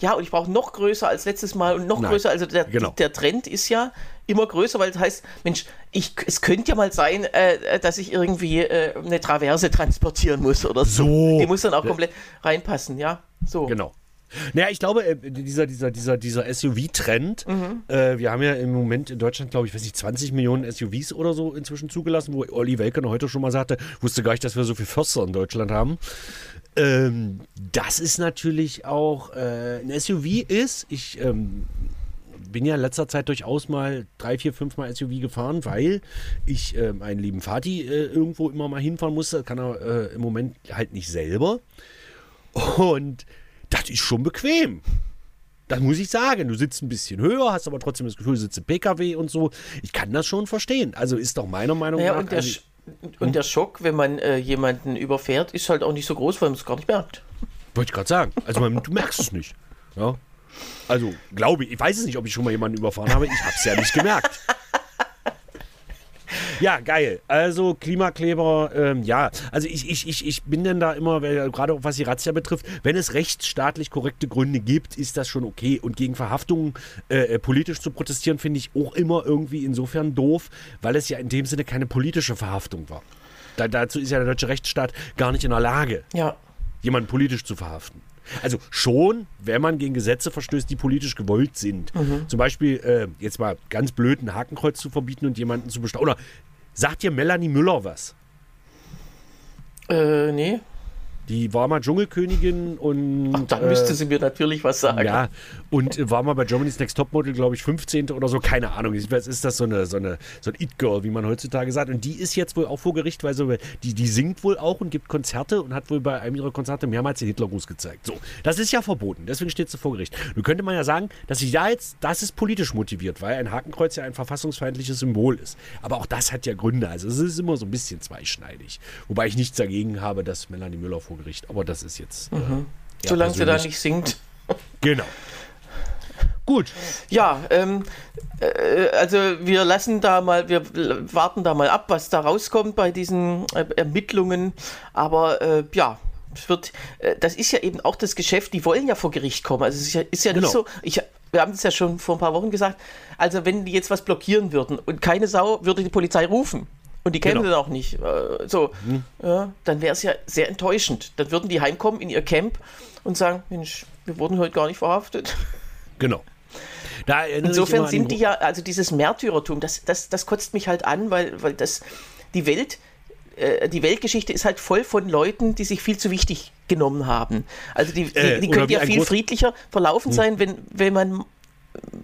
Ja, und ich brauche noch größer als letztes Mal und noch Nein, größer. Also der, genau. der Trend ist ja immer größer, weil das heißt, Mensch, ich, es könnte ja mal sein, äh, dass ich irgendwie äh, eine Traverse transportieren muss oder so. So. Die muss dann auch komplett reinpassen, ja. So. Genau. Naja, ich glaube, äh, dieser, dieser, dieser, dieser SUV-Trend, äh, wir haben ja im Moment in Deutschland, glaube ich, weiß nicht, 20 Millionen SUVs oder so inzwischen zugelassen, wo Olli Welke heute schon mal sagte, wusste gar nicht, dass wir so viel Förster in Deutschland haben. Ähm, das ist natürlich auch, äh, ein SUV ist, ich ähm, bin ja in letzter Zeit durchaus mal drei, vier, fünf Mal SUV gefahren, weil ich äh, meinen lieben Vati äh, irgendwo immer mal hinfahren musste. Das kann er äh, im Moment halt nicht selber. Und das ist schon bequem. Das muss ich sagen. Du sitzt ein bisschen höher, hast aber trotzdem das Gefühl, du sitzt im PKW und so. Ich kann das schon verstehen. Also ist doch meiner Meinung Naja, nach. und der, also, und der Schock, wenn man äh, jemanden überfährt, ist halt auch nicht so groß, weil man es gar nicht merkt. wollte ich gerade sagen. Also man, du merkst es nicht. Ja. Also glaube ich, ich weiß es nicht, ob ich schon mal jemanden überfahren habe. Ich habe es ja nicht gemerkt. [LAUGHS] Ja, geil. Also Klimakleber, ähm, ja. Also ich, ich, ich, ich bin denn da immer, weil, gerade auch was die Razzia betrifft, wenn es rechtsstaatlich korrekte Gründe gibt, ist das schon okay. Und gegen Verhaftungen äh, äh, politisch zu protestieren, finde ich auch immer irgendwie insofern doof, weil es ja in dem Sinne keine politische Verhaftung war. Da, dazu ist ja der deutsche Rechtsstaat gar nicht in der Lage Ja. jemanden politisch zu verhaften. Also schon, wenn man gegen Gesetze verstößt, die politisch gewollt sind. Zum Beispiel, äh, jetzt mal ganz blöd, ein Hakenkreuz zu verbieten und jemanden zu bestaunen. Oder sagt dir Melanie Müller was? Äh, nee. Die war mal Dschungelkönigin und. Ach, dann äh, müsste sie mir natürlich was sagen. Ja, und äh, war mal bei Germany's Next Topmodel, glaube ich, 15. oder so, keine Ahnung. Jedenfalls ist das so eine, so eine, so ein It-Girl, wie man heutzutage sagt. Und die ist jetzt wohl auch vor Gericht, weil so, die, die singt wohl auch und gibt Konzerte und hat wohl bei einem ihrer Konzerte mehrmals den Hitlergruß gezeigt. So, das ist ja verboten, deswegen steht sie vor Gericht. Nun könnte man ja sagen, dass sie da jetzt, das ist politisch motiviert, weil ein Hakenkreuz ja ein verfassungsfeindliches Symbol ist. Aber auch das hat ja Gründe, also es ist immer so ein bisschen zweischneidig. Wobei ich nichts dagegen habe, dass Melanie Müller vor Gericht, aber das ist jetzt. Äh, ja, Solange sie da nicht singt. [LAUGHS] Genau. Gut. Ja, ähm, äh, also wir lassen da mal, wir warten da mal ab, was da rauskommt bei diesen äh, Ermittlungen. Aber äh, ja, es wird, äh, das ist ja eben auch das Geschäft, die wollen ja vor Gericht kommen. Also es ist ja, ist ja Genau. nicht so, ich, wir haben es ja schon vor ein paar Wochen gesagt, also wenn die jetzt was blockieren würden und keine Sau würde die Polizei rufen. Und die kämen Genau. dann auch nicht. Äh, so, ja, dann wäre es ja sehr enttäuschend. Dann würden die heimkommen in ihr Camp und sagen: Mensch, wir wurden heute gar nicht verhaftet. Genau. Insofern sind die ja, also dieses Märtyrertum, das, das, das kotzt mich halt an, weil, weil das, die Welt, äh, die Weltgeschichte ist halt voll von Leuten, die sich viel zu wichtig genommen haben. Also die, die, Äh, die oder könnte ja viel friedlicher verlaufen sein, wenn, wenn man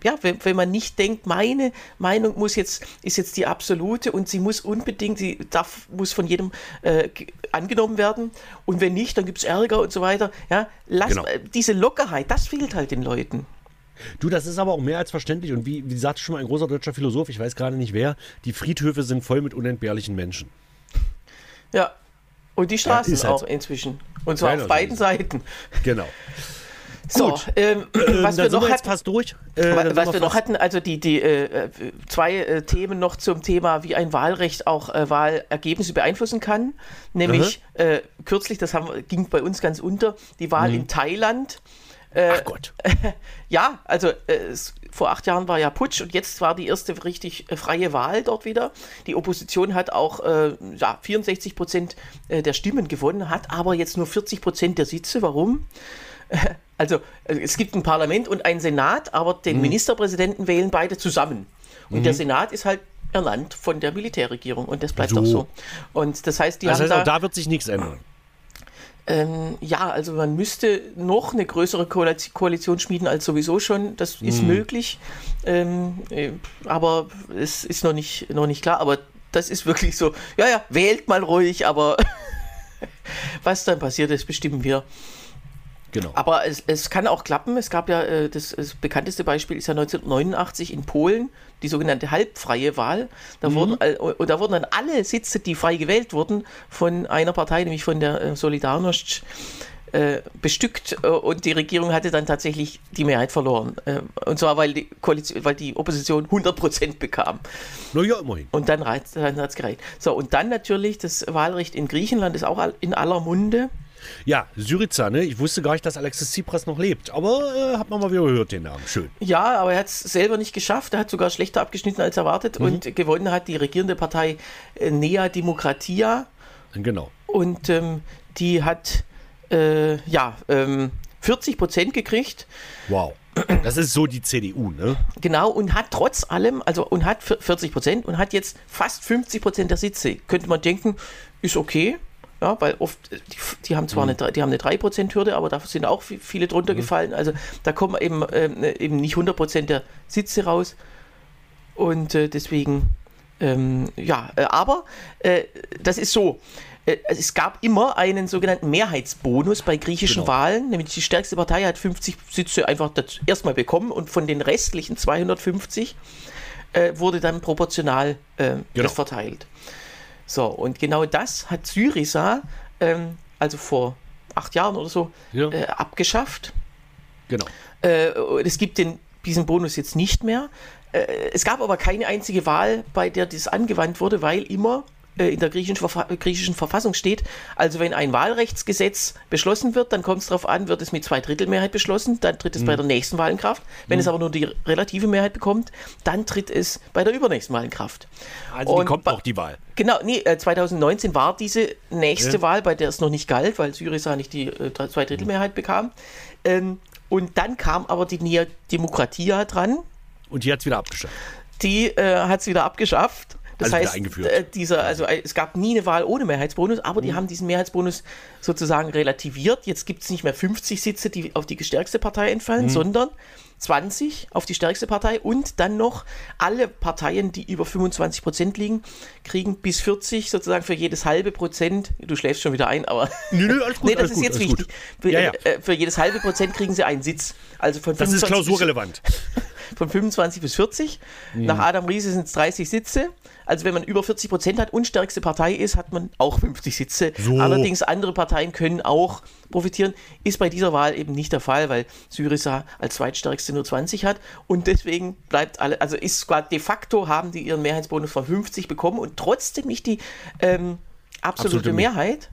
ja, wenn, wenn man nicht denkt, meine Meinung muss jetzt, ist jetzt die absolute und sie muss unbedingt, sie darf, muss von jedem äh, ge- angenommen werden. Und wenn nicht, dann gibt es Ärger und so weiter. Ja, lass, Genau. diese Lockerheit, das fehlt halt den Leuten. Du, das ist aber auch mehr als verständlich. Und wie, wie sagte schon mal ein großer deutscher Philosoph, ich weiß gerade nicht wer, die Friedhöfe sind voll mit unentbehrlichen Menschen. Ja. Und die Straßen ist halt auch inzwischen. Und zwar auf beiden so. Seiten. Genau. So, Gut. ähm, Ähm, was wir noch hatten, fast durch. Äh, was wir wir noch hatten, also die, die äh, äh, zwei äh, Themen noch zum Thema, wie ein Wahlrecht auch äh, Wahlergebnisse beeinflussen kann. Nämlich äh, kürzlich, das haben, ging bei uns ganz unter, die Wahl Mhm. in Thailand. Ach Gott. [LAUGHS] Ja, also äh, es, vor acht Jahren war ja Putsch und jetzt war die erste richtig äh, freie Wahl dort wieder. Die Opposition hat auch äh, ja, 64 Prozent äh, der Stimmen gewonnen, hat aber jetzt nur 40 Prozent der Sitze. Warum? [LAUGHS] Also äh, es gibt ein Parlament und einen Senat, aber Mhm. den Ministerpräsidenten wählen beide zusammen. Und der Senat ist halt ernannt von der Militärregierung und das bleibt So. auch so. Und das heißt, die Das haben heißt, da, auch da wird sich nichts ändern. ähm, ja, also man müsste noch eine größere Koalition, schmieden als sowieso schon. Das ist Mhm. möglich, ähm, äh, aber es ist noch nicht, noch nicht klar. Aber das ist wirklich so, ja, ja, wählt mal ruhig, aber [LAUGHS] was dann passiert ist, bestimmen wir. Genau. Aber es, es kann auch klappen. Es gab ja, äh, das, das bekannteste Beispiel ist ja 1989 in Polen, die sogenannte halbfreie Wahl. Da, Mhm. wurden, und da wurden dann alle Sitze, die frei gewählt wurden, von einer Partei, nämlich von der äh, Solidarność, äh, bestückt äh, und die Regierung hatte dann tatsächlich die Mehrheit verloren. Äh, und zwar, weil die, Koalition, weil die Opposition 100% bekam. Na ja, immerhin. Und dann, dann hat es gereicht. So, und dann natürlich das Wahlrecht in Griechenland ist auch in aller Munde. Ja, Syriza, ne? Ich wusste gar nicht, dass Alexis Tsipras noch lebt. Aber äh, hat man mal wieder gehört, den Namen. Schön. Ja, aber er hat es selber nicht geschafft. Er hat sogar schlechter abgeschnitten als erwartet und gewonnen hat die regierende Partei äh, Nea Demokratia Genau. und ähm, die hat äh, ja ähm, 40 Prozent gekriegt. Wow. Das ist so die CDU, ne? Genau, und hat trotz allem, also und hat vier- 40 Prozent und hat jetzt fast 50 Prozent der Sitze. Könnte man denken, ist okay. Ja, weil oft, äh, die, die haben zwar eine, die haben eine 3%-Hürde, aber da sind auch vi- viele drunter gefallen. Also da kommen eben, ähm, eben nicht 100% der Sitze raus. Und äh, deswegen, ähm, ja, äh, aber äh, das ist so. Äh, Es gab immer einen sogenannten Mehrheitsbonus bei griechischen Genau. Wahlen, nämlich die stärkste Partei hat 50 Sitze einfach erstmal bekommen und von den restlichen 250 äh, wurde dann proportional äh, Genau. verteilt. So, und genau das hat Syriza, ähm, also vor acht Jahren oder so, Ja. äh, abgeschafft. Genau. Äh, es gibt den, diesen Bonus jetzt nicht mehr. Äh, es gab aber keine einzige Wahl, bei der das angewandt wurde, weil immer in der griechischen, Verfa griechischen Verfassung steht, also wenn ein Wahlrechtsgesetz beschlossen wird, dann kommt es darauf an, wird es mit Zweidrittelmehrheit beschlossen, dann tritt es bei der nächsten Wahl in Kraft. Wenn es aber nur die relative Mehrheit bekommt, dann tritt es bei der übernächsten Wahl in Kraft. Also die Und kommt bei- noch die Wahl. Genau, nee, äh, 2019 war diese nächste Ja. Wahl, bei der es noch nicht galt, weil Syriza nicht die äh, Zweidrittelmehrheit bekam. Ähm, und dann kam aber die Nea Demokratia dran, Und die hat es wieder abgeschafft. die äh, hat es wieder abgeschafft. Das Also heißt, eingeführt. äh, dieser, also äh, es gab nie eine Wahl ohne Mehrheitsbonus, aber Mhm. die haben diesen Mehrheitsbonus sozusagen relativiert. Jetzt gibt es nicht mehr 50 Sitze, die auf die stärkste Partei Mhm. entfallen, sondern 20 auf die stärkste Partei und dann noch alle Parteien, die über 25 Prozent liegen, kriegen bis 40 sozusagen für jedes halbe Prozent. Du schläfst schon wieder ein, aber Nö, nö, alles [LAUGHS] gut, nee, das ist gut, jetzt wichtig. Für, Ja, ja. äh, für jedes halbe Prozent kriegen sie einen Sitz. Also von Das ist 25 bis- klausurrelevant. [LAUGHS] von 25 bis 40. Mhm. Nach Adam Riese sind es 30 Sitze. Also wenn man über 40 Prozent hat und stärkste Partei ist, hat man auch 50 Sitze. So. Allerdings andere Parteien können auch profitieren. Ist bei dieser Wahl eben nicht der Fall, weil Syriza als zweitstärkste nur 20 hat und deswegen bleibt alle, also ist sogar de facto haben die ihren Mehrheitsbonus von 50 bekommen und trotzdem nicht die ähm, absolute, Absolute Mehr- Mehrheit.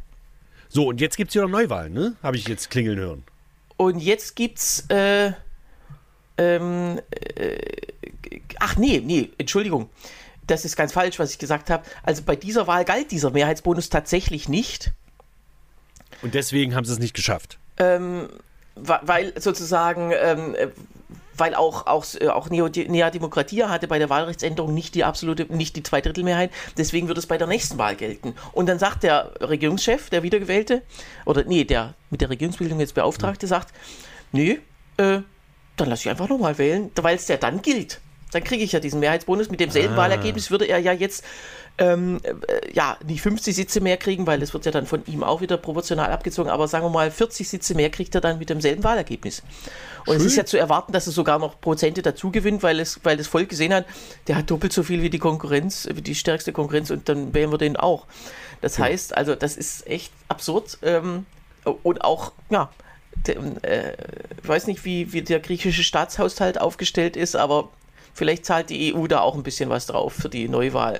So, und jetzt gibt es wieder Neuwahlen, ne? Habe ich jetzt klingeln hören. Und jetzt gibt's äh, ähm, äh, ach nee, nee, Entschuldigung. Das ist ganz falsch, was ich gesagt habe. Also bei dieser Wahl galt dieser Mehrheitsbonus tatsächlich nicht, Und deswegen haben sie es nicht geschafft. wa- weil sozusagen, ähm, äh, weil auch, auch, äh, auch Neo, Nea Demokratia hatte bei der Wahlrechtsänderung nicht die absolute, nicht die Zweidrittelmehrheit, deswegen wird es bei der nächsten Wahl gelten. Und dann sagt der Regierungschef, der Wiedergewählte, oder nee, der mit der Regierungsbildung jetzt Beauftragte, sagt, nee, äh, dann lasse ich einfach nochmal wählen, weil es ja dann gilt. Dann kriege ich ja diesen Mehrheitsbonus. Mit demselben Wahlergebnis würde er ja jetzt ähm, äh, ja nicht 50 Sitze mehr kriegen, weil das wird ja dann von ihm auch wieder proportional abgezogen, aber sagen wir mal 40 Sitze mehr kriegt er dann mit demselben Wahlergebnis. Und es Schön. ist ja zu erwarten, dass er sogar noch Prozente dazu gewinnt, weil es, weil das Volk gesehen hat, der hat doppelt so viel wie die Konkurrenz, wie die stärkste Konkurrenz und dann wählen wir den auch. Das heißt, also das ist echt absurd ähm, und auch, ja, äh, ich weiß nicht, wie, wie der griechische Staatshaushalt aufgestellt ist, aber vielleicht zahlt die EU da auch ein bisschen was drauf für die Neuwahl.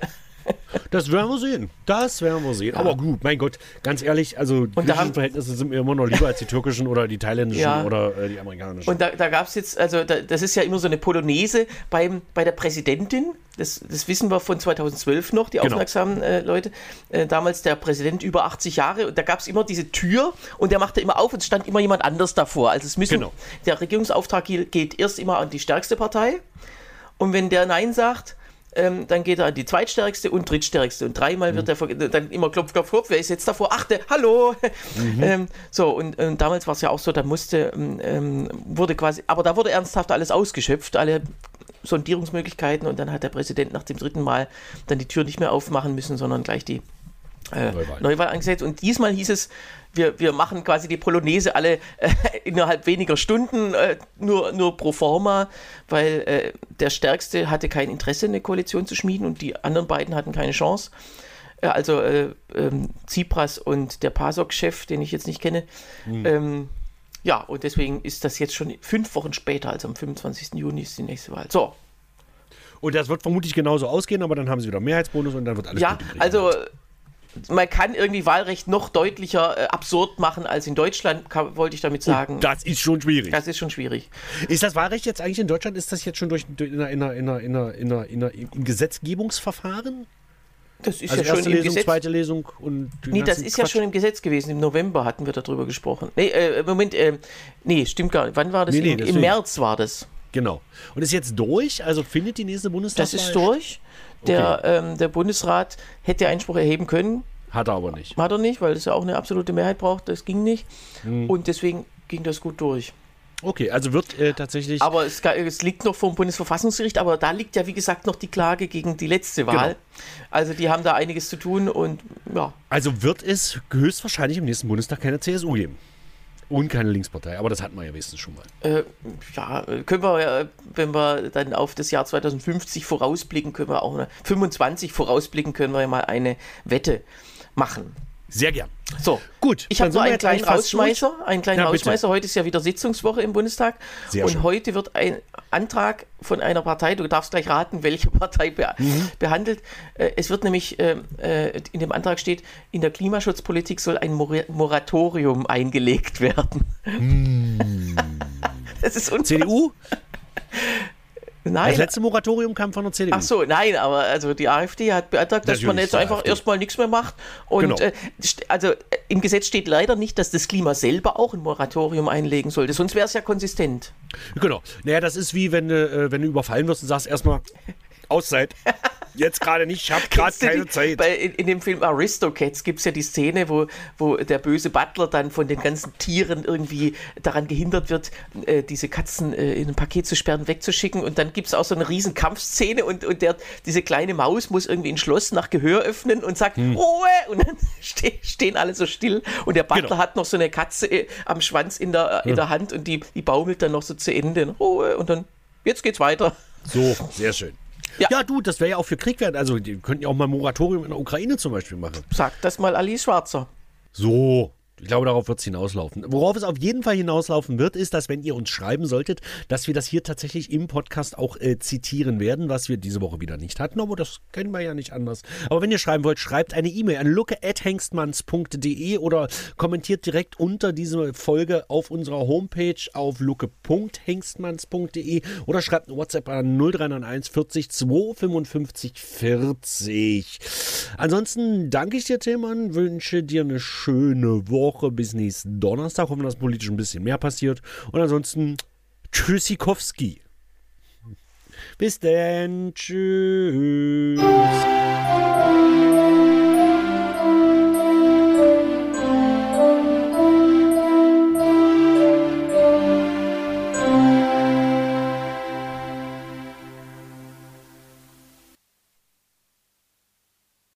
Das werden wir sehen. Das werden wir sehen. Ja. Aber gut, mein Gott, ganz ehrlich, also die griechischen Verhältnisse sind mir immer noch lieber als die türkischen oder die thailändischen ja. oder äh, die amerikanischen. Und da, da gab es jetzt, also da, das ist ja immer so eine Polonaise beim, bei der Präsidentin. Das, das wissen wir von 2012 noch, die genau. aufmerksamen äh, Leute. Äh, damals der Präsident über 80 Jahre und da gab es immer diese Tür und der machte immer auf und es stand immer jemand anders davor. Also es müssen, genau. der Regierungsauftrag geht erst immer an die stärkste Partei und wenn der Nein sagt, ähm, dann geht er an die zweitstärkste und drittstärkste. Und dreimal mhm. wird er dann immer klopf, klopf, klopf. Wer ist jetzt davor? Achte, hallo! Mhm. ähm, so, und, und damals war es ja auch so, da musste, ähm, ähm, wurde quasi, aber da wurde ernsthaft alles ausgeschöpft, alle Sondierungsmöglichkeiten. Und dann hat der Präsident nach dem dritten Mal dann die Tür nicht mehr aufmachen müssen, sondern gleich die äh, Neuwahl. Neuwahl angesetzt. Und diesmal hieß es, wir, wir machen quasi die Polonaise alle äh, [LAUGHS] innerhalb weniger Stunden, äh, nur, nur pro forma, weil äh, der Stärkste hatte kein Interesse, eine Koalition zu schmieden und die anderen beiden hatten keine Chance. Äh, also äh, ähm, Tsipras und der PASOK-Chef, den ich jetzt nicht kenne. Mhm. Ähm, ja, und deswegen ist das jetzt schon fünf Wochen später, also am 25. Juni ist die nächste Wahl. So. Und das wird vermutlich genauso ausgehen, aber dann haben sie wieder Mehrheitsbonus und dann wird alles Ja, also man kann irgendwie Wahlrecht noch deutlicher äh, absurd machen als in Deutschland, kann, wollte ich damit sagen. Und das ist schon schwierig. Das ist schon schwierig. Ist das Wahlrecht jetzt eigentlich in Deutschland, ist das jetzt schon durch, durch in, einer, in, einer, in, einer, in, einer, in, im Gesetzgebungsverfahren? Das ist also ja schon erste im Lesung, Gesetz. zweite Lesung und Nee, das ist Quatsch. ja schon im Gesetz gewesen. Im November hatten wir darüber gesprochen. Nee, äh, Moment, äh, nee, stimmt gar nicht. Wann war das? Nee, nee, Im, Im deswegen. März war das. Genau. Und ist jetzt durch? Also findet die nächste Bundestagswahl Das ist durch. Der, ähm, der Bundesrat hätte Einspruch erheben können, Hat er aber nicht. hat er nicht, weil es ja auch eine absolute Mehrheit braucht. Das ging nicht. Hm. Und deswegen ging das gut durch. Okay, also wird äh, tatsächlich. Aber es, es liegt noch vor dem Bundesverfassungsgericht, aber da liegt ja, wie gesagt, noch die Klage gegen die letzte Wahl. Genau. Also die haben da einiges zu tun und ja. Also wird es höchstwahrscheinlich im nächsten Bundestag keine CSU geben. Und keine Linkspartei, aber das hatten wir ja wenigstens schon mal. Äh, ja, können wir, ja, wenn wir dann auf das Jahr 2050 vorausblicken, können wir auch eine, 25 vorausblicken, können wir ja mal eine Wette machen. Sehr gern. So, Gut, ich habe nur einen kleinen Rausschmeißer. Einen kleinen Ja. Rausschmeißer. Heute ist ja wieder Sitzungswoche im Bundestag. Sehr und schön. heute wird ein Antrag von einer Partei, du darfst gleich raten, welche [LAUGHS] Partei be Mhm. behandelt. Äh, Es wird nämlich, äh, äh, in dem Antrag steht, in der Klimaschutzpolitik soll ein Mor Moratorium eingelegt werden. Hm. [LAUGHS] Das ist CDU? Nein. Das letzte Moratorium kam von der CDU. Ach so, nein, aber also die AfD hat beantragt, dass man Natürlich, jetzt die einfach AfD. erstmal nichts mehr macht. Und Genau. äh, also äh, im Gesetz steht leider nicht, dass das Klima selber auch ein Moratorium einlegen sollte, sonst wäre es ja konsistent. Genau. Naja, das ist wie wenn äh, wenn du überfallen wirst und sagst erstmal Auszeit. Jetzt gerade nicht, ich habe gerade keine die- Zeit. Bei, in, in dem Film Aristocats gibt es ja die Szene, wo, wo der böse Butler dann von den ganzen Tieren irgendwie daran gehindert wird, äh, diese Katzen äh, in ein Paket zu sperren, wegzuschicken. Und dann gibt es auch so eine riesen Kampfszene und, und der, diese kleine Maus muss irgendwie ein Schloss nach Gehör öffnen und sagt, Hm. Ruhe! Und dann [LAUGHS] ste stehen alle so still. Und der Butler Genau. hat noch so eine Katze äh, am Schwanz in der, in der Hand und die, die baumelt dann noch so zu Ende. Ruhe! Und dann, jetzt geht's weiter. So, sehr schön. Ja. Ja, du, das wäre ja auch für Krieg werden. Also, die könnten ja auch mal ein Moratorium in der Ukraine zum Beispiel machen. Sagt das mal Alice Schwarzer. So. Ich glaube, darauf wird es hinauslaufen. Worauf es auf jeden Fall hinauslaufen wird, ist, dass wenn ihr uns schreiben solltet, dass wir das hier tatsächlich im Podcast auch äh, zitieren werden, was wir diese Woche wieder nicht hatten, aber das kennen wir ja nicht anders. Aber wenn ihr schreiben wollt, schreibt eine E-Mail an lucke.hengstmanns.de oder kommentiert direkt unter diese Folge auf unserer Homepage auf lucke.hengstmanns.de oder schreibt eine WhatsApp an 0391 40 255 40. Ansonsten danke ich dir, Tillmann, wünsche dir eine schöne Woche Woche bis nächsten Donnerstag. Hoffen, dass politisch ein bisschen mehr passiert. Und ansonsten Tschüssikowski. Bis denn. Tschüss.